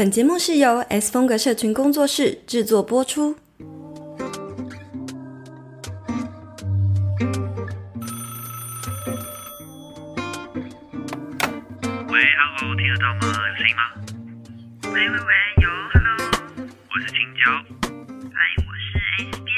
本节目是由 S 风格社群工作室制作播出。喂，Hello，听得到吗？有声音吗？喂喂喂，有，Hello，我是青椒。嗨，我是 S 边。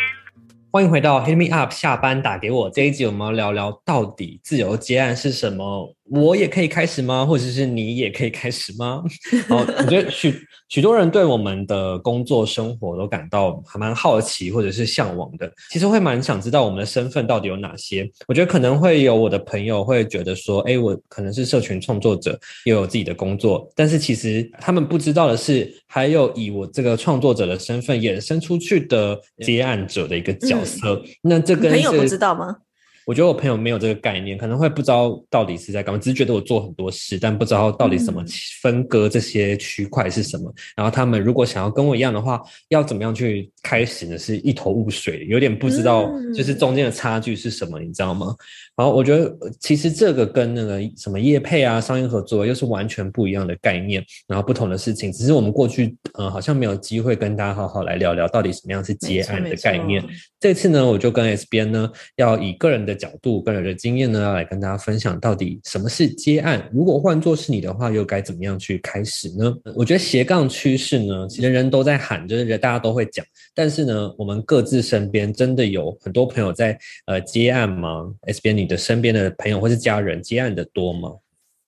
欢迎回到 Hit Me Up，下班打给我这一集，我们要聊聊到底自由接案是什么？我也可以开始吗？或者是你也可以开始吗？好，我觉得许许多人对我们的工作生活都感到还蛮好奇，或者是向往的。其实会蛮想知道我们的身份到底有哪些。我觉得可能会有我的朋友会觉得说，哎，我可能是社群创作者，又有自己的工作。但是其实他们不知道的是，还有以我这个创作者的身份衍生出去的接案者的一个角色。那这跟朋友不知道吗？我觉得我朋友没有这个概念，可能会不知道到底是在干嘛，只是觉得我做很多事，但不知道到底怎么分割这些区块是什么。然后他们如果想要跟我一样的话，要怎么样去开始呢？是一头雾水，有点不知道就是中间的差距是什么，你知道吗？然后我觉得其实这个跟那个什么业配啊、商业合作又是完全不一样的概念，然后不同的事情。只是我们过去呃好像没有机会跟大家好好来聊聊到底什么样是接案的概念。这次呢，我就跟 S 边呢要以个人的角度、个人的经验呢，要来跟大家分享到底什么是接案。如果换作是你的话，又该怎么样去开始呢？我觉得斜杠趋势呢，其实人人都在喊，就是大家都会讲，但是呢，我们各自身边真的有很多朋友在呃接案吗？S 边你的身边的朋友或是家人接案的多吗？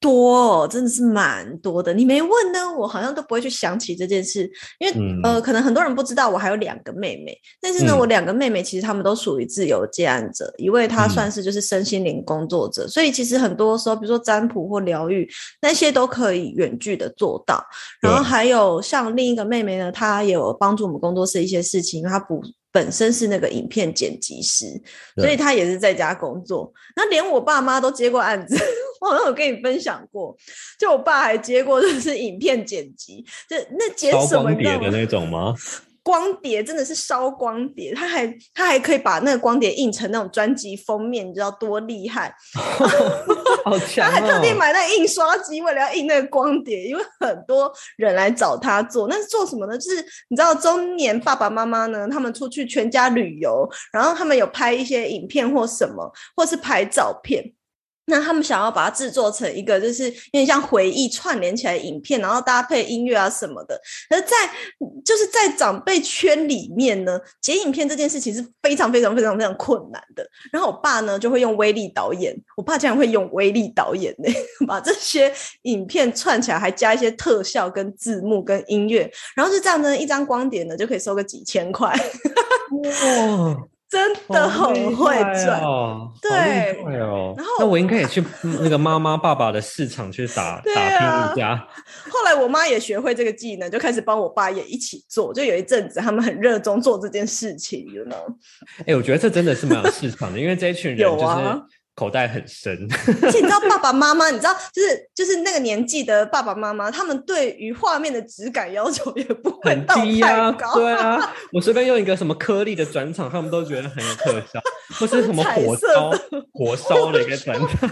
多，真的是蛮多的。你没问呢，我好像都不会去想起这件事，因为、嗯呃，可能很多人不知道我还有两个妹妹，但是呢，嗯我两个妹妹其实她们都属于自由接案者，一位她嗯算是就是身心灵工作者，所以其实很多时候，比如说占卜或疗愈那些都可以远距的做到。然后还有像另一个妹妹呢，她也有帮助我们工作室一些事情，因为她不本身是那个影片剪辑师，所以对她也是在家工作。那连我爸妈都接过案子，我好像有跟你分享过，就我爸还接过就是 影片剪辑，就那剪什么光？碟的那种吗？光碟真的是烧光碟，他还他还可以把那个光碟印成那种专辑封面，你知道多厉害？好他强还特地哦！买那印刷机，为了要印那个光碟，因为很多人来找他做。那是做什么呢？就是你知道中年爸爸妈妈呢，他们出去全家旅游，然后他们有拍一些影片或什么，或是拍照片。那他们想要把它制作成一个，就是有点像回忆串联起来影片，然后搭配音乐啊什么的。而在就是在长辈圈里面呢，剪影片这件事情是非常非常非常非常困难的。然后我爸呢就会用威力导演，我爸竟然会用威力导演呢，把这些影片串起来，还加一些特效、跟字幕、跟音乐，然后就这样呢，一张光碟呢就可以收个几千块，哇，真的很会赚。哦，对那我应该也去嗯那个妈妈爸爸的市场去打 对打啊拼一下。后来我妈也学会这个技能，就开始帮我爸也一起做。就有一阵子，他们很热衷做这件事情，you know。哎，我觉得这真的是蛮有市场的，因为这一群人就是啊口袋很深。而且你知道爸爸妈妈，你知道 就是就是那个年纪的爸爸妈妈，他们对于画面的质感要求也不会很到低呀、太 高。对啊，我随便用一个什么颗粒的转场，他们都觉得很有特效，或是什么火烧火烧的一个转场，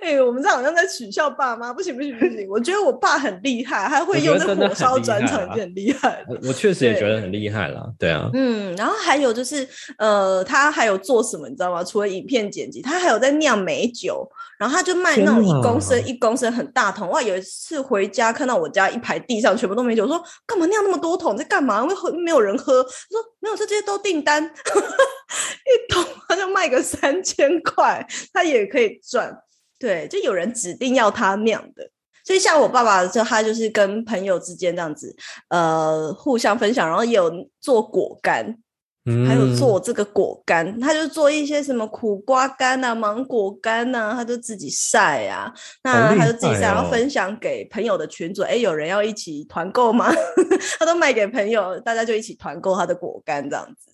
哎、我们这好像在取笑爸妈，不行不行不行！我觉得我爸很厉害，他会用这火烧转场已经很厉害。我我确实也对觉得很厉害啦。对啊，嗯，然后还有就是，呃，他还有做什么，你知道吗？除了影片剪辑，他还有在酿美酒，然后他就卖那种一公哪升一公升很大桶。哇，有一次回家看到我家一排地上全部都美酒，我说干嘛酿那么多桶，在干嘛？因为喝没有人喝。他说没有，这些都订单，一桶他就卖个三千块，他也可以赚。对，就有人指定要他酿的。所以像我爸爸，就他就是跟朋友之间这样子，呃，互相分享，然后也有做果干，嗯还有做这个果干，他就做一些什么苦瓜干啊、芒果干啊，他就自己晒啊，那他就自己晒，哦然后分享给朋友的群组。哎，有人要一起团购吗？他都卖给朋友，大家就一起团购他的果干这样子。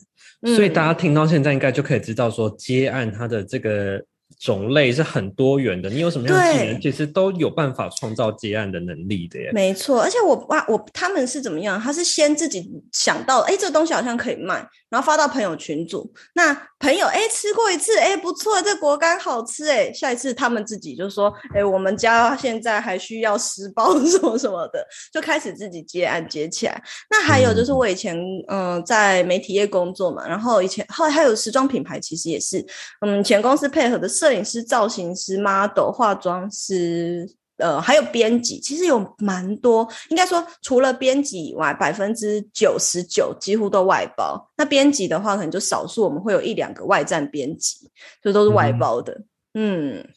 所以嗯大家听到现在应该就可以知道说接案他的这个种类是很多元的，你有什么样的技能，其实都有办法创造接案的能力的耶。没错，而且我哇我他们是怎么样？他是先自己想到，哎，这个东西好像可以卖，然后发到朋友群组。那朋友哎吃过一次，哎不错，这果干好吃，哎，下一次他们自己就说，哎，我们家现在还需要十包什么什么的，就开始自己接案接起来。那还有就是嗯我以前嗯、呃在媒体业工作嘛，然后以前后来还有时装品牌，其实也是嗯前公司配合的摄影师、造型师、model、化妆师。呃，还有编辑，其实有蛮多，应该说除了编辑以外，百分之九十九几乎都外包。那编辑的话，可能就少数，我们会有一两个外站编辑，这都是外嗯包的。嗯，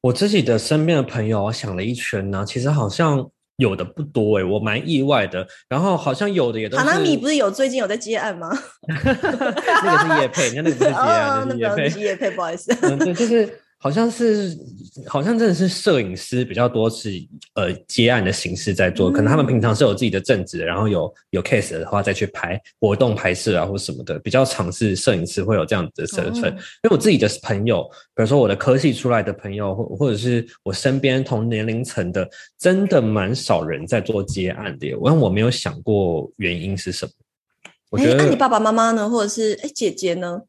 我自己的身边的朋友，我想了一圈呢、其实好像有的不多诶，我蛮意外的。然后好像有的也都是卡纳米不是有最近有在接案吗？那个是叶配，你看那个不是接哦案，，那 那是叶配不是。叶配，不好意思。嗯，对，就是好像是好像真的是摄影师比较多是呃接案的形式在做，可能他们平常是有自己的正职，然后有有 case 的话再去拍活动拍摄啊或什么的，比较尝试摄影师会有这样子的身份。哦因为我自己的朋友，比如说我的科系出来的朋友，或或者是我身边同年龄层的，真的蛮少人在做接案的耶。我我没有想过原因是什么。我哎，觉得，那你爸爸妈妈呢，或者是哎姐姐呢？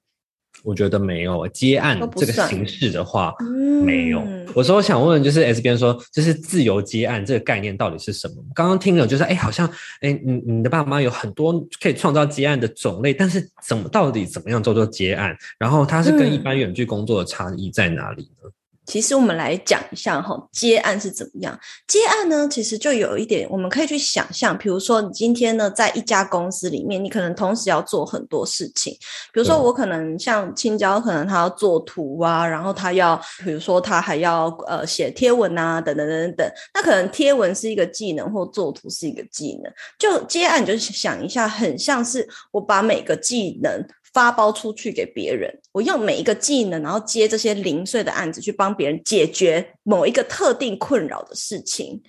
我觉得没有接案这个形式的话，嗯没有。我说我想问，就是 S 边说，就是自由接案这个概念到底是什么？刚刚听了就是，哎，好像，哎，你你的爸妈有很多可以创造接案的种类，但是怎么到底怎么样做做接案？然后它是跟一嗯般远距工作的差异在哪里呢？其实我们来讲一下哈，接案是怎么样？接案呢，其实就有一点，我们可以去想象，比如说你今天呢，在一家公司里面，你可能同时要做很多事情。比如说我可能像青椒，可能他要做图啊，然后他要，比如说他还要呃写贴文啊，等等等等等。那可能贴文是一个技能，或做图是一个技能。就接案，你就想一下，很像是我把每个技能。发包出去给别人，我用每一个技能，然后接这些零碎的案子，去帮别人解决某一个特定困扰的事情。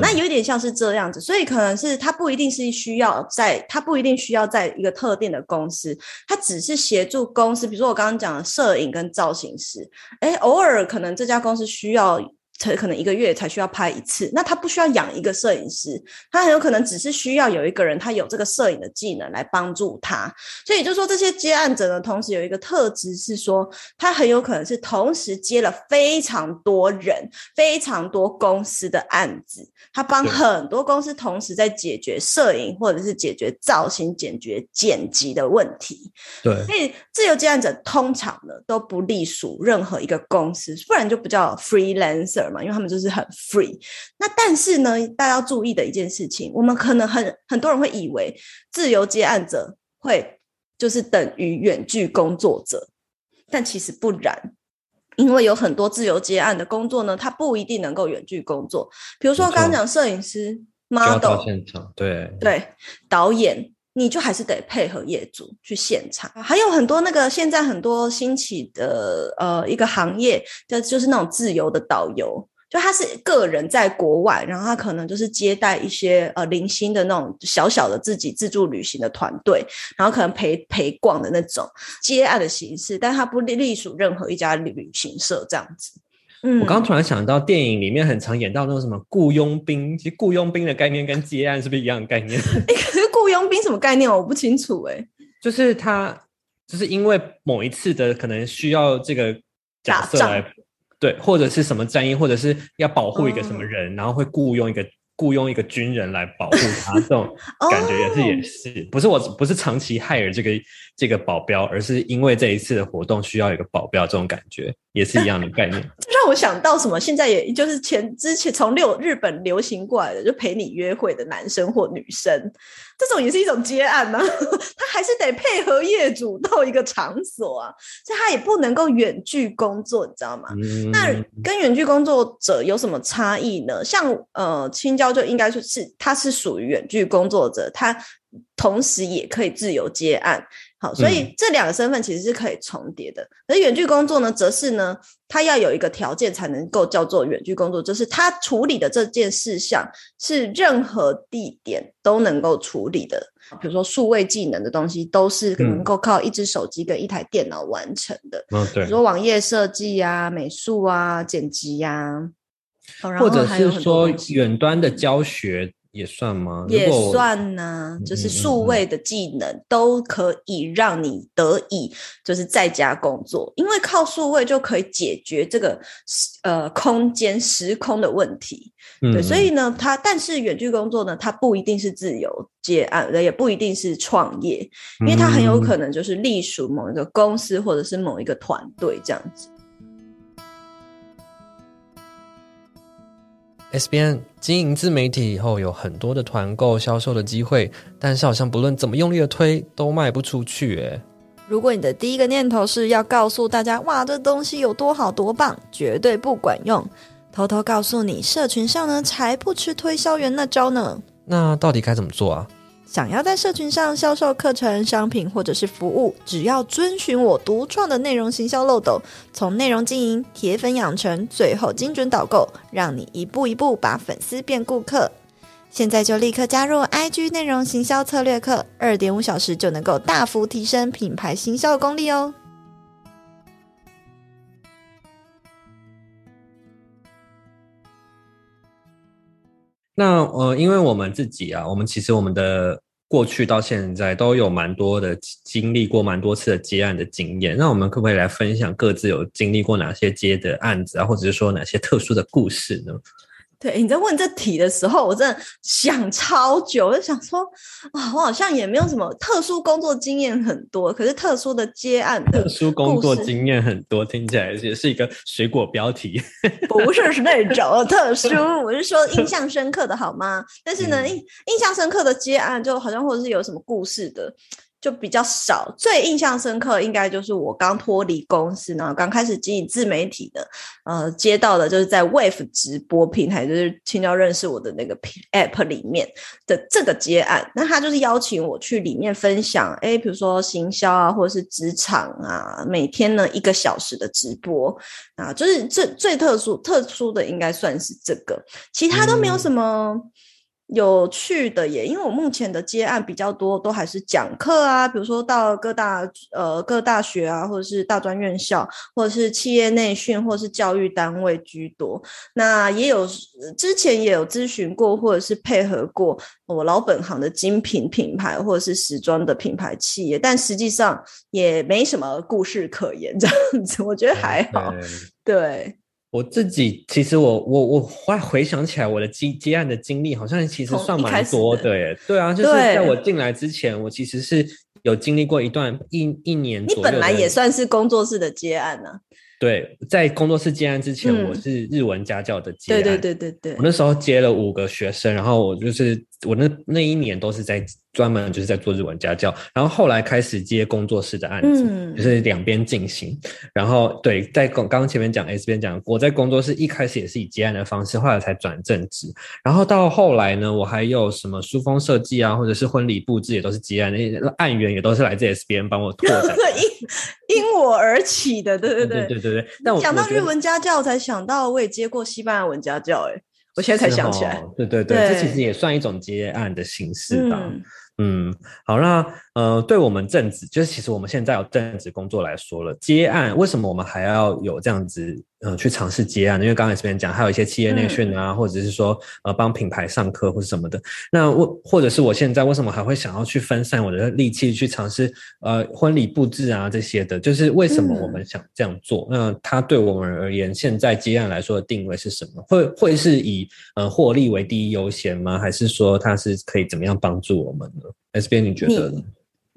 那有一点像是这样子，所以可能是他不一定是需要在，他不一定需要在一个特定的公司，他只是协助公司，比如说我刚刚讲的摄影跟造型师，哎，偶尔可能这家公司需要。才可能一个月才需要拍一次，那他不需要养一个摄影师，他很有可能只是需要有一个人，他有这个摄影的技能来帮助他。所以就说这些接案者呢，同时有一个特质是说，他很有可能是同时接了非常多人、非常多公司的案子，他帮很多公司同时在解决摄影或者是解决造型、解决剪辑的问题。对，所以自由接案者通常呢都不隶属任何一个公司，不然就不叫 freelancer 嘛，因为他们就是很 free。那但是呢，大家要注意的一件事情，我们可能很很多人会以为自由接案者会就是等于远距工作者，但其实不然。因为有很多自由接案的工作呢，它不一定能够远距工作。比如说刚刚讲摄影师、model，现场，对，对，导演你就还是得配合业主去现场。还有很多那个现在很多兴起的呃一个行业，就就是那种自由的导游。就他是个人在国外，然后他可能就是接待一些呃零星的那种小小的自己自助旅行的团队，然后可能陪陪逛的那种接案的形式，但他不隶属任何一家旅行社这样子。嗯，我刚刚突然想到，电影里面很常演到那种什么雇佣兵，其实雇佣兵的概念跟接案是不是一样的概念？诶可是雇佣兵什么概念我不清楚哎、就是他，就是因为某一次的可能需要这个角色来，对，或者是什么战役，或者是要保护一个什么哦。人，然后会雇佣一个雇佣一个军人来保护他，这种 感觉也是也哦是，不是我不是长期害尔这个这个保镖，而是因为这一次的活动需要一个保镖，这种感觉也是一样的概念。这让我想到什么？现在也就是前之前从六日本流行过来的，就陪你约会的男生或女生，这种也是一种接案呢、他还是得配合业主到一个场所啊，所以他也不能够远距工作，你知道吗？嗯，那跟远距工作者有什么差异呢？像呃，青椒就应该说是他是属于远距工作者，他同时也可以自由接案。好，所以这两个身份其实是可以重叠的。而远距工作呢，则是呢，它要有一个条件才能够叫做远距工作，就是它处理的这件事项是任何地点都能够处理的。比如说数位技能的东西，都是能够靠一只手机跟一台电脑完成的。嗯，对。比如说网页设计啊、美术啊、剪辑呀，或者是说远端的教学。也算吗？也算呢，就是数位的技能都可以让你得以就是在家工作，因为靠数位就可以解决这个呃空间时空的问题。对，所以呢，它但是远距工作呢，它不一定是自由接案，也不一定是创业，因为它很有可能就是隶属某一个公司或者是某一个团队这样子。SBN 经营自媒体以后，有很多的团购销售的机会，但是好像不论怎么用力的推，都卖不出去。诶如果你的第一个念头是要告诉大家，哇，这东西有多好多棒，绝对不管用。偷偷告诉你，社群上呢才不吃推销员那招呢。那到底该怎么做啊？想要在社群上销售课程、商品或者是服务，只要遵循我独创的内容行销漏斗，从内容经营、铁粉养成，最后精准导购，让你一步一步把粉丝变顾客。现在就立刻加入 IG 内容行销策略课，二点五小时就能够大幅提升品牌行销功力哦。那呃，因为我们自己啊，我们其实我们的过去到现在都有蛮多的经历过蛮多次的接案的经验。那我们可不可以来分享各自有经历过哪些接的案子啊，或者是说哪些特殊的故事呢？对，你在问这题的时候，我真的想超久，我就想说，啊，我好像也没有什么特殊工作经验很多，可是特殊的接案的特殊工作经验很多，听起来也是一个水果标题，不是是那种 特殊，我是说印象深刻的好吗？但是呢，印印象深刻的接案就好像或者是有什么故事的。就比较少，最印象深刻应该就是我刚脱离公司，然后刚开始经营自媒体的，呃，接到的就是在 Wave 直播平台，就是青椒认识我的那个 App 里面的这个接案。那他就是邀请我去里面分享，哎，比如说行销啊，或者是职场啊，每天呢一个小时的直播啊，就是最最特殊特殊的应该算是这个，其他都没有什么。有趣的耶，因为我目前的接案比较多，都还是讲课啊，比如说到各大呃各大学啊，或者是大专院校，或者是企业内训，或者是教育单位居多。那也有之前也有咨询过，或者是配合过我老本行的精品品牌，或者是时装的品牌企业，但实际上也没什么故事可言，这样子我觉得还好，对。我自己其实我我我后来回想起来，我的接接案的经历好像其实算蛮多的耶。对啊，就是在我进来之前，我其实是有经历过一段一一年。你本来也算是工作室的接案呢。对，在工作室接案之前，我是日文家教的接案。对对对对对。我那时候接了五个学生，然后我就是我那那一年都是在。专门就是在做日文家教，然后后来开始接工作室的案子，就是两边进行。然后对，在刚刚前面讲 S 边讲，我在工作室一开始也是以接案的方式，后来才转正职。然后到后来呢，我还有什么书封设计啊，或者是婚礼布置也都是接案，那些案源也都是来自 S 边帮我拓展，因 因我而起的，对对对对对对。但我讲到日文家教，才想到我也接过西班牙文家教，哎，我现在才想起来，对对对，这其实也算一种接案的形式吧。嗯，好，那呃，对我们正职，就是其实我们现在有正职工作来说了，接案为什么我们还要有这样子？呃，去尝试接案，因为刚才这边讲，还有一些企业内训啊，或者是说呃帮品牌上课或者什么的。那我或者是我现在为什么还会想要去分散我的力气去尝试呃婚礼布置啊这些的？就是为什么我们想这样做？那它对我们而言，现在接案来说的定位是什么？会会是以呃获利为第一优先吗？还是说它是可以怎么样帮助我们呢？S B，你觉得？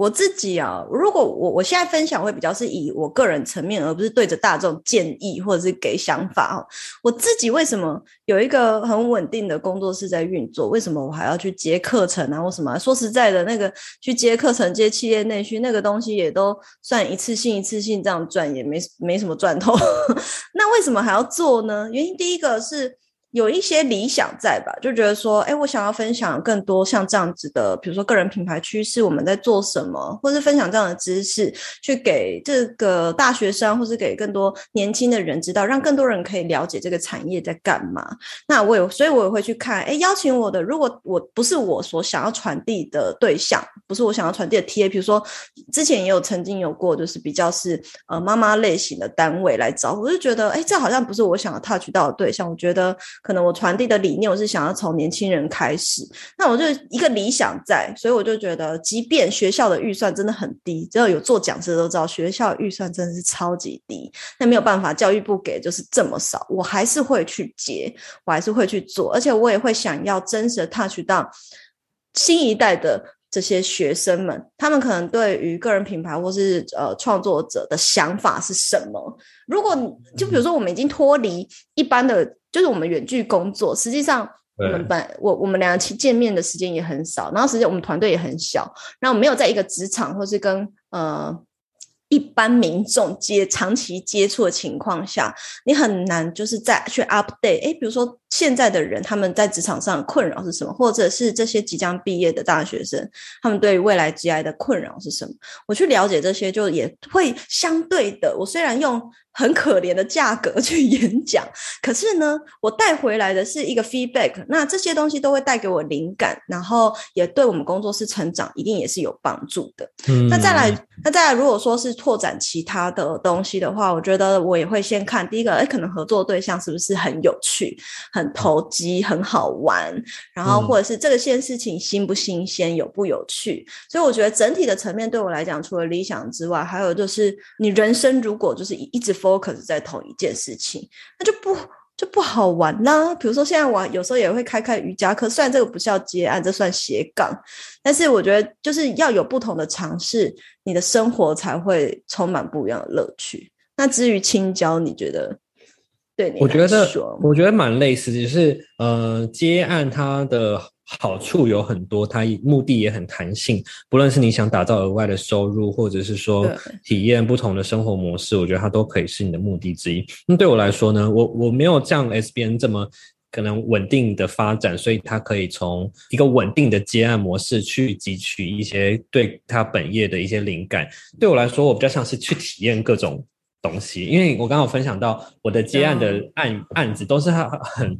我自己啊，如果我我现在分享会比较是以我个人层面，而不是对着大众建议或者是给想法哈。我自己为什么有一个很稳定的工作室在运作？为什么我还要去接课程啊？或什么？说实在的，那个去接课程、接企业内训那个东西，也都算一次性、一次性这样赚，也没没什么赚头。那为什么还要做呢？原因第一个是。有一些理想在吧，就觉得说，哎，我想要分享更多像这样子的，比如说个人品牌趋势，我们在做什么，或是分享这样的知识，去给这个大学生，或是给更多年轻的人知道，让更多人可以了解这个产业在干嘛。那我有，所以我也会去看，哎，邀请我的，如果我不是我所想要传递的对象，不是我想要传递的 TA，比如说之前也有曾经有过，就是比较是呃妈妈类型的单位来找，我就觉得，哎，这好像不是我想要 touch 到的对象，我觉得。可能我传递的理念，我是想要从年轻人开始，那我就一个理想在，所以我就觉得，即便学校的预算真的很低，只要有做讲师都知道，学校预算真的是超级低，那没有办法，教育部给就是这么少，我还是会去接，我还是会去做，而且我也会想要真实的 touch 到新一代的这些学生们，他们可能对于个人品牌或是呃创作者的想法是什么？如果就比如说我们已经脱离一般的。就是我们远距工作，实际上我们本我我们两个去见面的时间也很少，然后实际我们团队也很小，然后没有在一个职场或是跟呃一般民众接长期接触的情况下，你很难就是再去 update。哎，比如说现在的人他们在职场上的困扰是什么，或者是这些即将毕业的大学生他们对未来 GI 的困扰是什么？我去了解这些，就也会相对的。我虽然用。很可怜的价格 去演讲，可是呢，我带回来的是一个 feedback，那这些东西都会带给我灵感，然后也对我们工作室成长一定也是有帮助的。嗯，那再来，那再来，如果说是拓展其他的东西的话，我觉得我也会先看第一个，哎，可能合作对象是不是很有趣、很投机、很好玩，然后或者是这个件事情新不新鲜、有不有趣。所以我觉得整体的层面对我来讲，除了理想之外，还有就是你人生如果就是一直。focus 在同一件事情，那就不就不好玩啦。比如说，现在我有时候也会开开瑜伽课，虽然这个不是要接案，这算斜杠，但是我觉得就是要有不同的尝试，你的生活才会充满不一样的乐趣。那至于青椒，你觉得？对，我觉得我觉得蛮类似，就是呃，接案它的。好处有很多，它目的也很弹性。不论是你想打造额外的收入，或者是说体验不同的生活模式，我觉得它都可以是你的目的之一。那对我来说呢，我我没有像 SBN 这么可能稳定的发展，所以它可以从一个稳定的接案模式去汲取一些对它本业的一些灵感。对我来说，我比较像是去体验各种东西，因为我刚刚分享到我的接案的案案子都是很。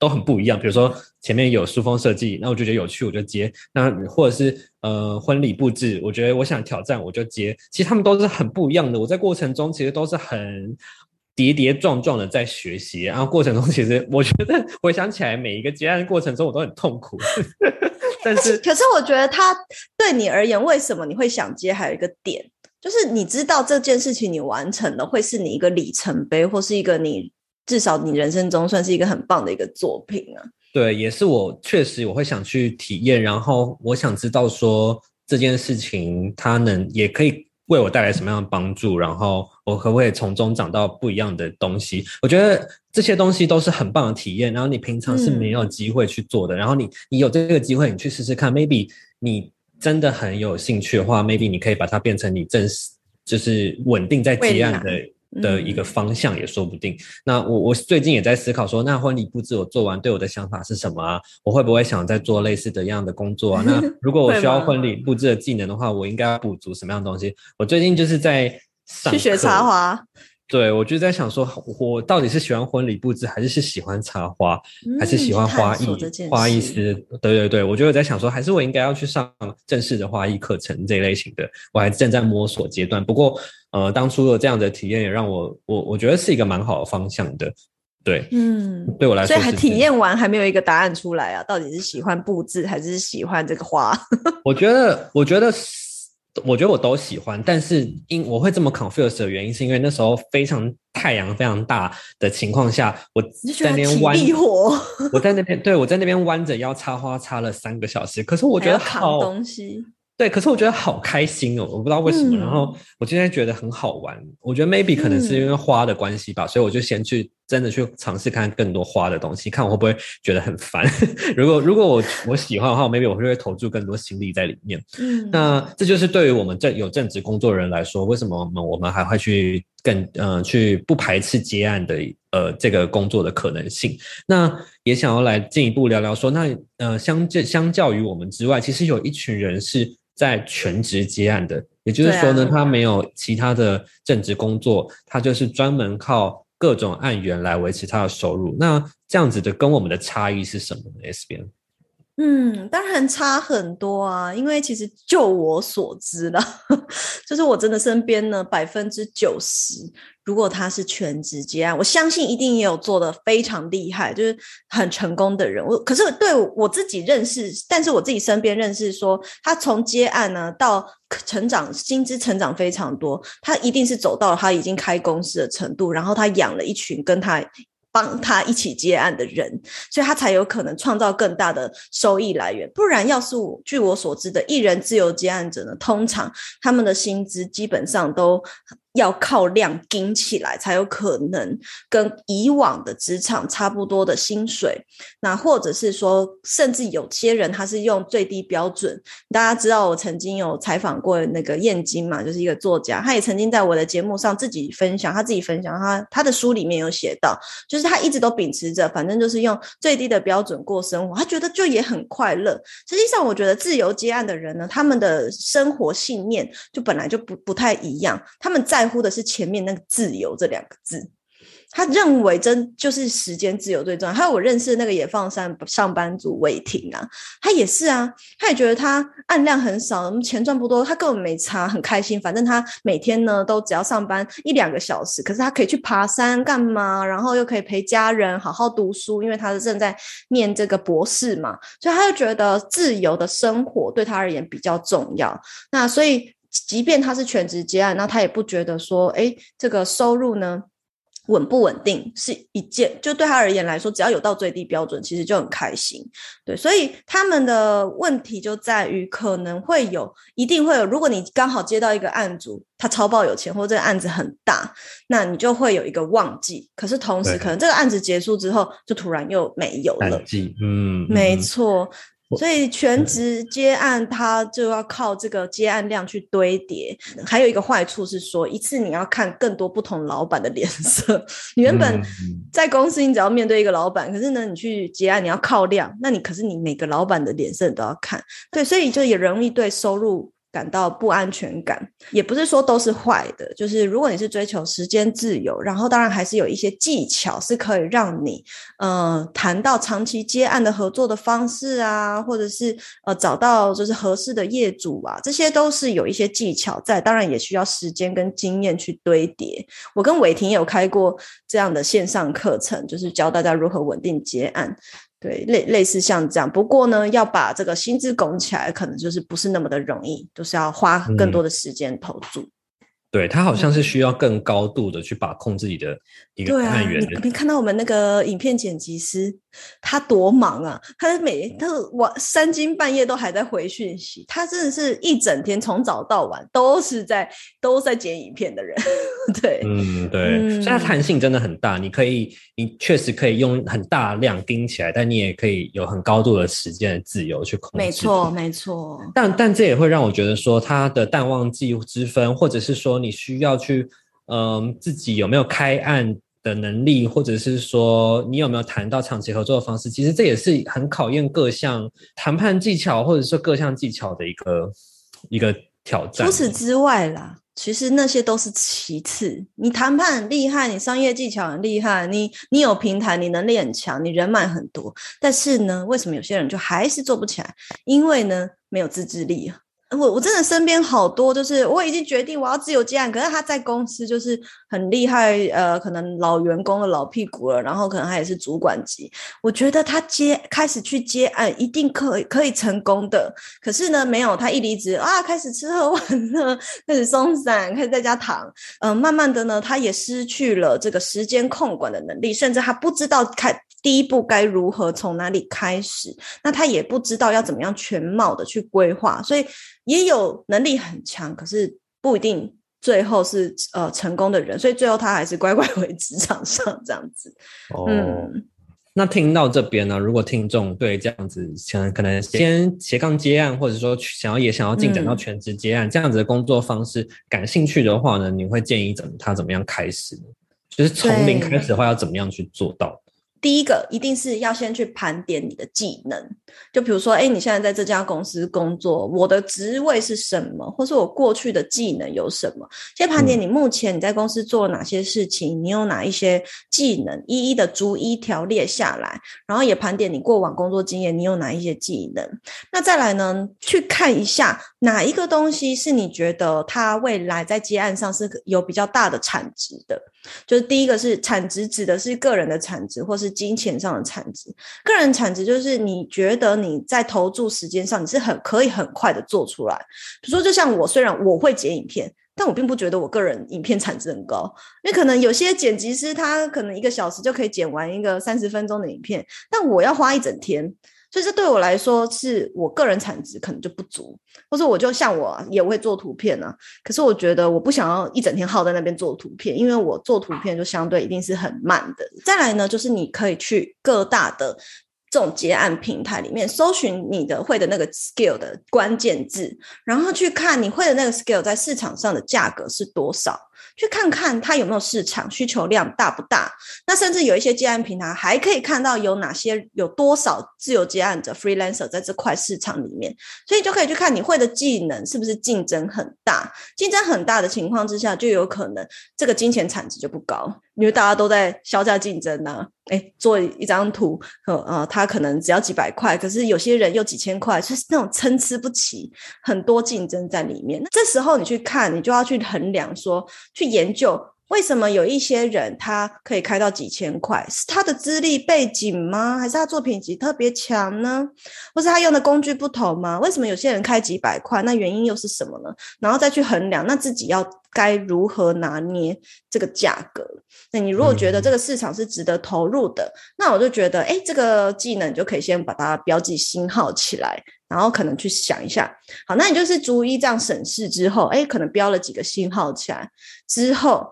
都很不一样，比如说前面有书封设计，那我就觉得有趣，我就接；那或者是呃婚礼布置，我觉得我想挑战，我就接。其实他们都是很不一样的，我在过程中其实都是很跌跌撞撞的在学习，然后过程中其实 我觉得回想起来，每一个接案的过程中我都很痛苦。但是，可是我觉得他对你而言，为什么你会想接？还有一个点，就是你知道这件事情你完成了，会是你一个里程碑，或是一个你。至少你人生中算是一个很棒的一个作品啊！对，也是我确实我会想去体验，然后我想知道说这件事情它能也可以为我带来什么样的帮助，然后我可不可以从中找到不一样的东西？我觉得这些东西都是很棒的体验，然后你平常是没有机会去做的，然后你你有这个机会，你去试试看，maybe 你真的很有兴趣的话，maybe 你可以把它变成你正式就是稳定在结案的。的一个方向也说不定。那我我最近也在思考说，那婚礼布置我做完，对我的想法是什么啊？我会不会想再做类似的样的工作啊？那如果我需要婚礼布置的技能的话，我应该要补足什么样的东西？我最近就是在去学插花。对，我就在想说，我到底是喜欢婚礼布置，还是是喜欢插花，还是喜欢花艺？花艺师，对对对，我就在想说，还是我应该要去上正式的花艺课程这一类型的，我还正在摸索阶段。不过，呃，当初的这样的体验也让我，我我觉得是一个蛮好的方向的。对，嗯，对我来说，所以还体验完还没有一个答案出来啊，到底是喜欢布置还是喜欢这个花？我觉得，我觉得。我觉得我都喜欢，但是因我会这么 confuse 的原因，是因为那时候非常太阳非常大的情况下，我在那边弯，我在那边对我在那边弯着腰插花插了三个小时，可是我觉得好东西。对，可是我觉得好开心哦，我不知道为什么。然后我今天觉得很好玩，我觉得 maybe 可能是因为花的关系吧，所以我就先去真的去尝试看更多花的东西，看我会不会觉得很烦。如果如果我我喜欢的话，maybe 我就会投注更多心力在里面。嗯，那这就是对于我们正有正职工作人来说，为什么我们我们还会去更嗯去不排斥接案的呃这个工作的可能性。那也想要来进一步聊聊说，那呃相较相较于我们之外，其实有一群人是在全职接案的，也就是说呢，啊他没有其他的正职工作，他就是专门靠各种案源来维持他的收入。那这样子的跟我们的差异是什么呢？S 边？嗯，当然差很多啊，因为其实就我所知啦，就是我真的身边呢百分之九十，如果他是全职接案，我相信一定也有做的非常厉害，就是很成功的人。我可是对我自己认识，但是我自己身边认识说，他从接案呢到成长，薪资成长非常多，他一定是走到了他已经开公司的程度，然后他养了一群跟他。帮他一起接案的人，所以他才有可能创造更大的收益来源。不然，要是我据我所知的艺人自由接案者呢，通常他们的薪资基本上都要靠量顶起来，才有可能跟以往的职场差不多的薪水。那或者是说，甚至有些人他是用最低标准。大家知道，我曾经有采访过那个燕京嘛，就是一个作家，他也曾经在我的节目上自己分享，他自己分享他他的书里面有写到，就是他一直都秉持着，反正就是用最低的标准过生活，他觉得就也很快乐。实际上，我觉得自由接案的人呢，他们的生活信念就本来就不不太一样，他们在乎的是前面那个“自由”这两个字。他认为真就是时间自由最重要。还有我认识的那个野放山上班族魏婷啊，他也是啊，他也觉得他案量很少，钱赚不多，他根本没差，很开心。反正他每天呢都只要上班一两个小时，可是他可以去爬山干嘛，然后又可以陪家人好好读书，因为他是正在念这个博士嘛，所以他就觉得自由的生活对他而言比较重要。那所以即便他是全职接案，那他也不觉得说，哎，这个收入呢？稳不稳定是一件，就对他而言来说，只要有到最低标准，其实就很开心。对，所以他们的问题就在于，可能会有，一定会有。如果你刚好接到一个案主，他超爆有钱，或者这个案子很大，那你就会有一个旺季。可是同时，可能这个案子结束之后，就突然又没有了嗯，没嗯，错。我所以全职接案，它就要靠这个接案量去堆叠。还有一个坏处是说，一次你要看更多不同老板的脸色。你原本嗯在公司，你只要面对一个老板，可是呢，你去接案，你要靠量，那你可是你每个老板的脸色你都要看。对，所以就也容易对收入感到不安全感。也不是说都是坏的，就是如果你是追求时间自由，然后当然还是有一些技巧是可以让你呃谈到长期接案的合作的方式啊，或者是呃找到就是合适的业主啊，这些都是有一些技巧在，当然也需要时间跟经验去堆叠。我跟伟霆有开过这样的线上课程，就是教大家如何稳定接案。对，类类似像这样，不过呢，要把这个薪资拱起来，可能就是不是那么的容易，就是要花更多的时间投注。对他好像是需要更高度的去把控自己的一个对啊，你案源的，你看到我们那个影片剪辑师，他多忙啊！他每他晚三更半夜都还在回讯息，他真的是一整天从早到晚都是在都在剪影片的人。对，嗯，对，嗯所以它弹性真的很大。你可以，你确实可以用很大量盯起来，但你也可以有很高度的时间的自由去控制。没错，。没错。但但这也会让我觉得说，他的淡旺季之分，或者是说你需要去，嗯、自己有没有开案的能力，或者是说你有没有谈到长期合作的方式，其实这也是很考验各项谈判技巧，或者说各项技巧的一个一个挑战。除此之外啦，其实那些都是其次。你谈判很厉害，你商业技巧很厉害，你你有平台，你能力很强，你人脉很多，但是呢，为什么有些人就还是做不起来？因为呢，没有自制力。我我真的身边好多，就是我已经决定我要自由接案，可是他在公司就是很厉害，呃，可能老员工的老屁股了，然后可能他也是主管级。我觉得他接开始去接案，一定可以可以成功的。可是呢，没有他一离职啊，开始吃喝玩乐，开始松散，开始在家躺。嗯、慢慢的呢，他也失去了这个时间控管的能力，甚至他不知道开第一步该如何从哪里开始。那他也不知道要怎么样全貌的去规划，所以也有能力很强，可是不一定最后是呃成功的人，所以最后他还是乖乖回职场上这样子。哦，嗯，那听到这边呢，如果听众对这样子想可能先斜杠接案，或者说想要也想要进展到嗯全职接案、这样子的工作方式感兴趣的话呢，你会建议怎么他怎么样开始呢？就是从零开始的话，要怎么样去做到？第一个一定是要先去盘点你的技能，就比如说，哎，你现在在这家公司工作，我的职位是什么，或是我过去的技能有什么？先盘点你目前你在公司做了哪些事情，你有哪一些技能，一一的逐一条列下来，然后也盘点你过往工作经验，你有哪一些技能。那再来呢，去看一下哪一个东西是你觉得它未来在接案上是有比较大的产值的。就是第一个是产值，指的是个人的产值或是金钱上的产值。个人产值就是你觉得你在投注时间上你是很可以很快的做出来。比如说，就像我，虽然我会剪影片，但我并不觉得我个人影片产值很高，因为可能有些剪辑师他可能一个小时就可以剪完一个三十分钟的影片，但我要花一整天。所以这对我来说，是我个人产值可能就不足，或者我就像我也会做图片啊，可是我觉得我不想要一整天耗在那边做图片，因为我做图片就相对一定是很慢的。再来呢，就是你可以去各大的这种结案平台里面搜寻你的会的那个 skill 的关键字，然后去看你会的那个 skill 在市场上的价格是多少。去看看它有没有市场需求量大不大，那甚至有一些接案平台还可以看到有哪些有多少自由接案者 freelancer 在这块市场里面，所以就可以去看你会的技能是不是竞争很大，竞争很大的情况之下，就有可能这个金钱产值就不高，因为大家都在削价竞争啊，哎，做一张图，呃呃，他可能只要几百块，可是有些人又几千块，就是那种参差不齐，很多竞争在里面。那这时候你去看，你就要去衡量说，去研究为什么有一些人他可以开到几千块，是他的资历背景吗？还是他作品集特别强呢？或是他用的工具不同吗？为什么有些人开几百块？那原因又是什么呢？然后再去衡量，那自己要该如何拿捏这个价格？那你如果觉得这个市场是值得投入的，那我就觉得，哎，这个技能就可以先把它标记星号起来，然后可能去想一下。好，那你就是逐一这样审视之后，哎，可能标了几个星号起来之后，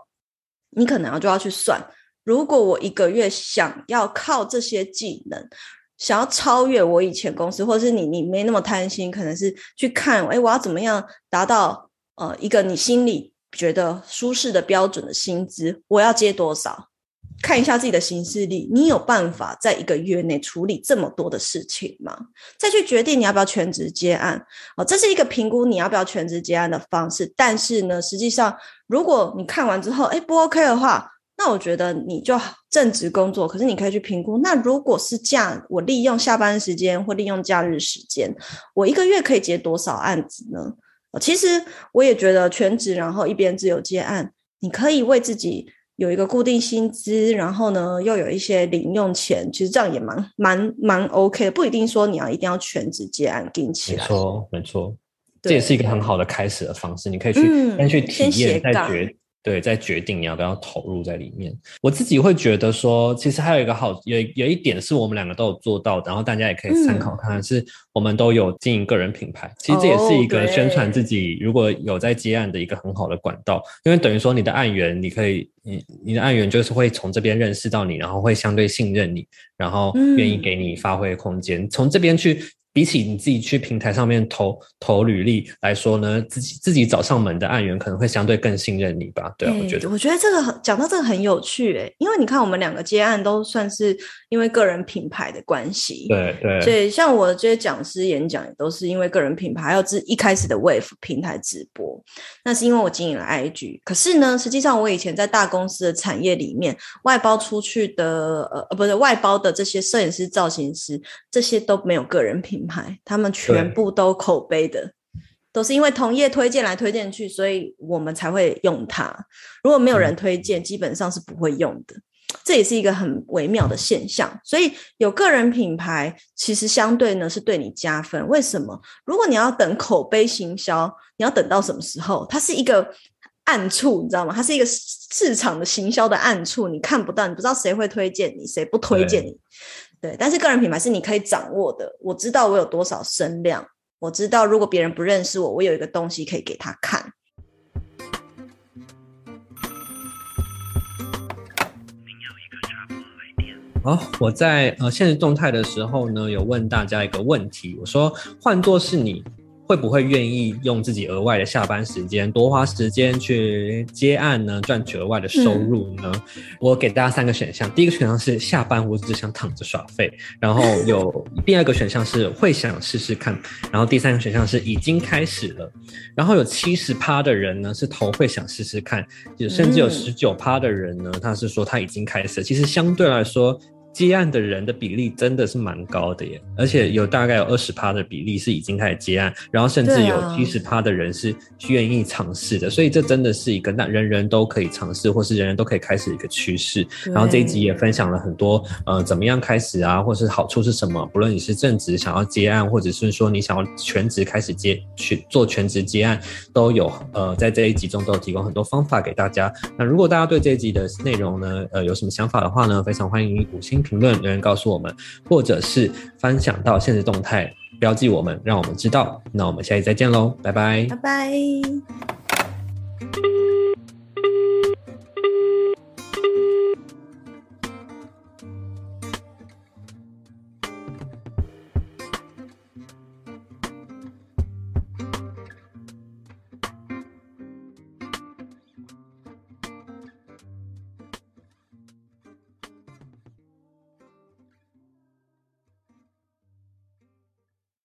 你可能要就要去算，如果我一个月想要靠这些技能。想要超越我以前公司，或者是你你没那么贪心，可能是去看，哎，我要怎么样达到呃一个你心里觉得舒适的标准的薪资，我要接多少？看一下自己的行事力，你有办法在一个月内处理这么多的事情吗？再去决定你要不要全职接案哦，这是一个评估你要不要全职接案的方式。但是呢，实际上如果你看完之后，哎，不 OK 的话，那我觉得你就正职工作，可是你可以去评估。那如果是假，我利用下班时间或利用假日时间，我一个月可以接多少案子呢？其实我也觉得全职，然后一边自由接案，你可以为自己有一个固定薪资，然后呢又有一些零用钱，其实这样也蛮蛮蛮 OK 的。不一定说你要一定要全职接案定起来。没错，没错，这也是一个很好的开始的方式。你可以去嗯先去体验，再杠决对，在决定你要不要投入在里面。我自己会觉得说，其实还有一个好，有有一点是我们两个都有做到，然后大家也可以参考看看，是我们都有经营个人品牌。其实这也是一个宣传自己如果有在接案的一个很好的管道，因为等于说你的案源，你可以你你的案源就是会从这边认识到你，然后会相对信任你，然后愿意嗯给你发挥空间，从这边去。比起你自己去平台上面投投履历来说呢，自己自己找上门的案源可能会相对更信任你吧？对啊，我觉得我觉得这个很讲到这个很有趣诶，因为你看我们两个接案都算是因为个人品牌的关系，对对，所以像我这些讲师演讲也都是因为个人品牌，还有自一开始的 Wave 平台直播，那是因为我经营了 IG。可是呢，实际上我以前在大公司的产业里面外包出去的，呃呃，不是外包的这些摄影师、造型师，这些都没有个人品牌，他们全部都口碑的。都是因为同业推荐来推荐去，所以我们才会用它。如果没有人推荐，基本上是不会用的。这也是一个很微妙的现象，所以有个人品牌其实相对呢是对你加分。为什么？如果你要等口碑行销，你要等到什么时候？它是一个暗处，你知道吗？它是一个市场的行销的暗处，你看不到，你不知道谁会推荐你，谁不推荐你。对，但是个人品牌是你可以掌握的。我知道我有多少声量，我知道如果别人不认识我，我有一个东西可以给他看。好，我在呃现实动态的时候呢，有问大家一个问题，我说换做是你，会不会愿意用自己额外的下班时间多花时间去接案呢，赚取额外的收入呢？我给大家三个选项，第一个选项是下班我只想躺着耍废，然后有第二个选项是会想试试看，然后第三个选项是已经开始了，然后有七十趴的人呢是头会想试试看，有甚至有嗯十九趴的人呢，他是说他已经开始了。其实相对来说。接案的人的比例真的是蛮高的耶，而且有大概有二十趴的比例是已经开始接案，然后甚至有七十趴的人是愿意尝试的，所以这真的是一个那人人都可以尝试，或是人人都可以开始的一个趋势。然后这一集也分享了很多呃怎么样开始啊，或是好处是什么，不论你是正职想要接案，或者是说你想要全职开始接去做全职接案，都有呃在这一集中都有提供很多方法给大家。那如果大家对这一集的内容呢，呃有什么想法的话呢，非常欢迎五星评论留言告诉我们，或者是分享到现实动态标记我们，让我们知道。那我们下期再见喽，拜拜拜拜。